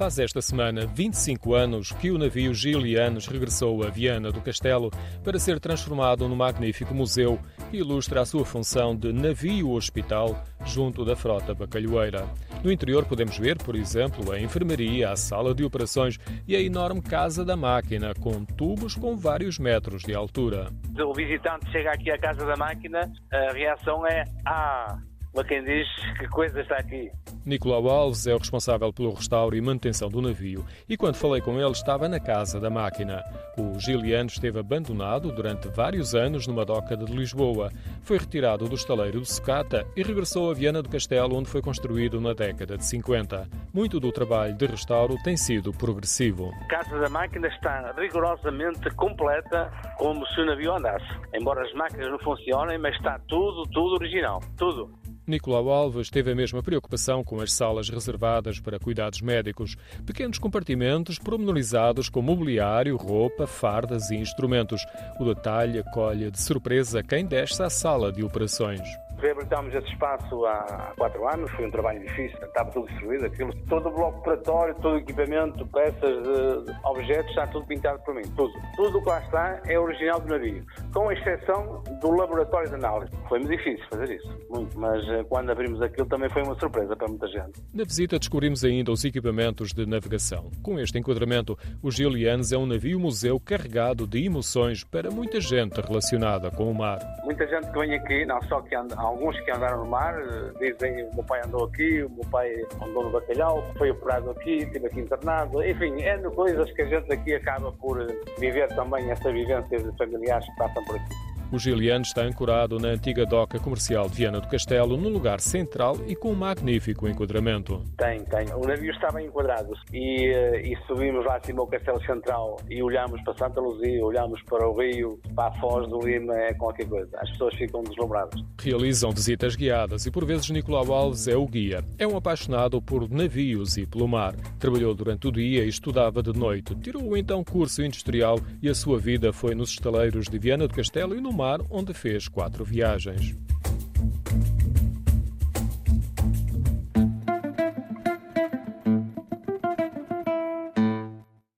Faz esta semana 25 anos que o navio Gilianos regressou a Viana do Castelo para ser transformado num magnífico museu que ilustra a sua função de navio-hospital junto da frota bacalhoeira. No interior podemos ver, por exemplo, a enfermaria, a sala de operações e a enorme casa da máquina, com tubos com vários metros de altura. O visitante chega aqui à casa da máquina, a reação é Ah, mas quem diz que coisa está aqui. Nicolau Alves é o responsável pelo restauro e manutenção do navio e quando falei com ele estava na casa da máquina. O Giliano esteve abandonado durante vários anos numa doca de Lisboa. Foi retirado do estaleiro de Socata e regressou a Viana do Castelo, onde foi construído na década de 50. Muito do trabalho de restauro tem sido progressivo. A casa da máquina está rigorosamente completa como se o navio andasse. Embora as máquinas não funcionem, mas está tudo, tudo original. Tudo. Nicolau Alves teve a mesma preocupação com as salas reservadas para cuidados médicos, pequenos compartimentos pormenorizados com mobiliário, roupa, fardas e instrumentos. O detalhe acolhe de surpresa quem desce à sala de operações. Reabilitámos esse espaço há quatro anos, foi um trabalho difícil, estava tudo destruído, aquilo, todo o bloco operatório, todo o equipamento, peças, de, objetos, está tudo pintado por mim, tudo. Tudo o que lá está é original do navio, com exceção do laboratório de análise. Foi-me difícil fazer isso, muito, mas eh, quando abrimos aquilo também foi uma surpresa para muita gente. Na visita descobrimos ainda os equipamentos de navegação. Com este enquadramento, o Gilianes é um navio-museu carregado de emoções para muita gente relacionada com o mar. Muita gente que vem aqui, não só que anda alguns que andaram no mar eh, dizem o meu pai andou aqui, o meu pai andou no bacalhau, foi operado aqui, estive aqui internado. Enfim, é de coisas que a gente aqui acaba por viver também essa vivência de familiares que passam por aqui. O Giliano está ancorado na antiga doca comercial de Viana do Castelo, num lugar central e com um magnífico enquadramento. Tem, tem. O navio está bem enquadrado e, eh, e subimos lá acima ao Castelo Central e olhamos para Santa Luzia, olhamos para o Rio, para a Foz do Lima, é qualquer coisa. As pessoas ficam deslumbradas. Realizam visitas guiadas e por vezes Nicolau Alves é o guia. É um apaixonado por navios e pelo mar. Trabalhou durante o dia e estudava de noite. Tirou então curso industrial e a sua vida foi nos estaleiros de Viana do Castelo e no onde fez quatro viagens.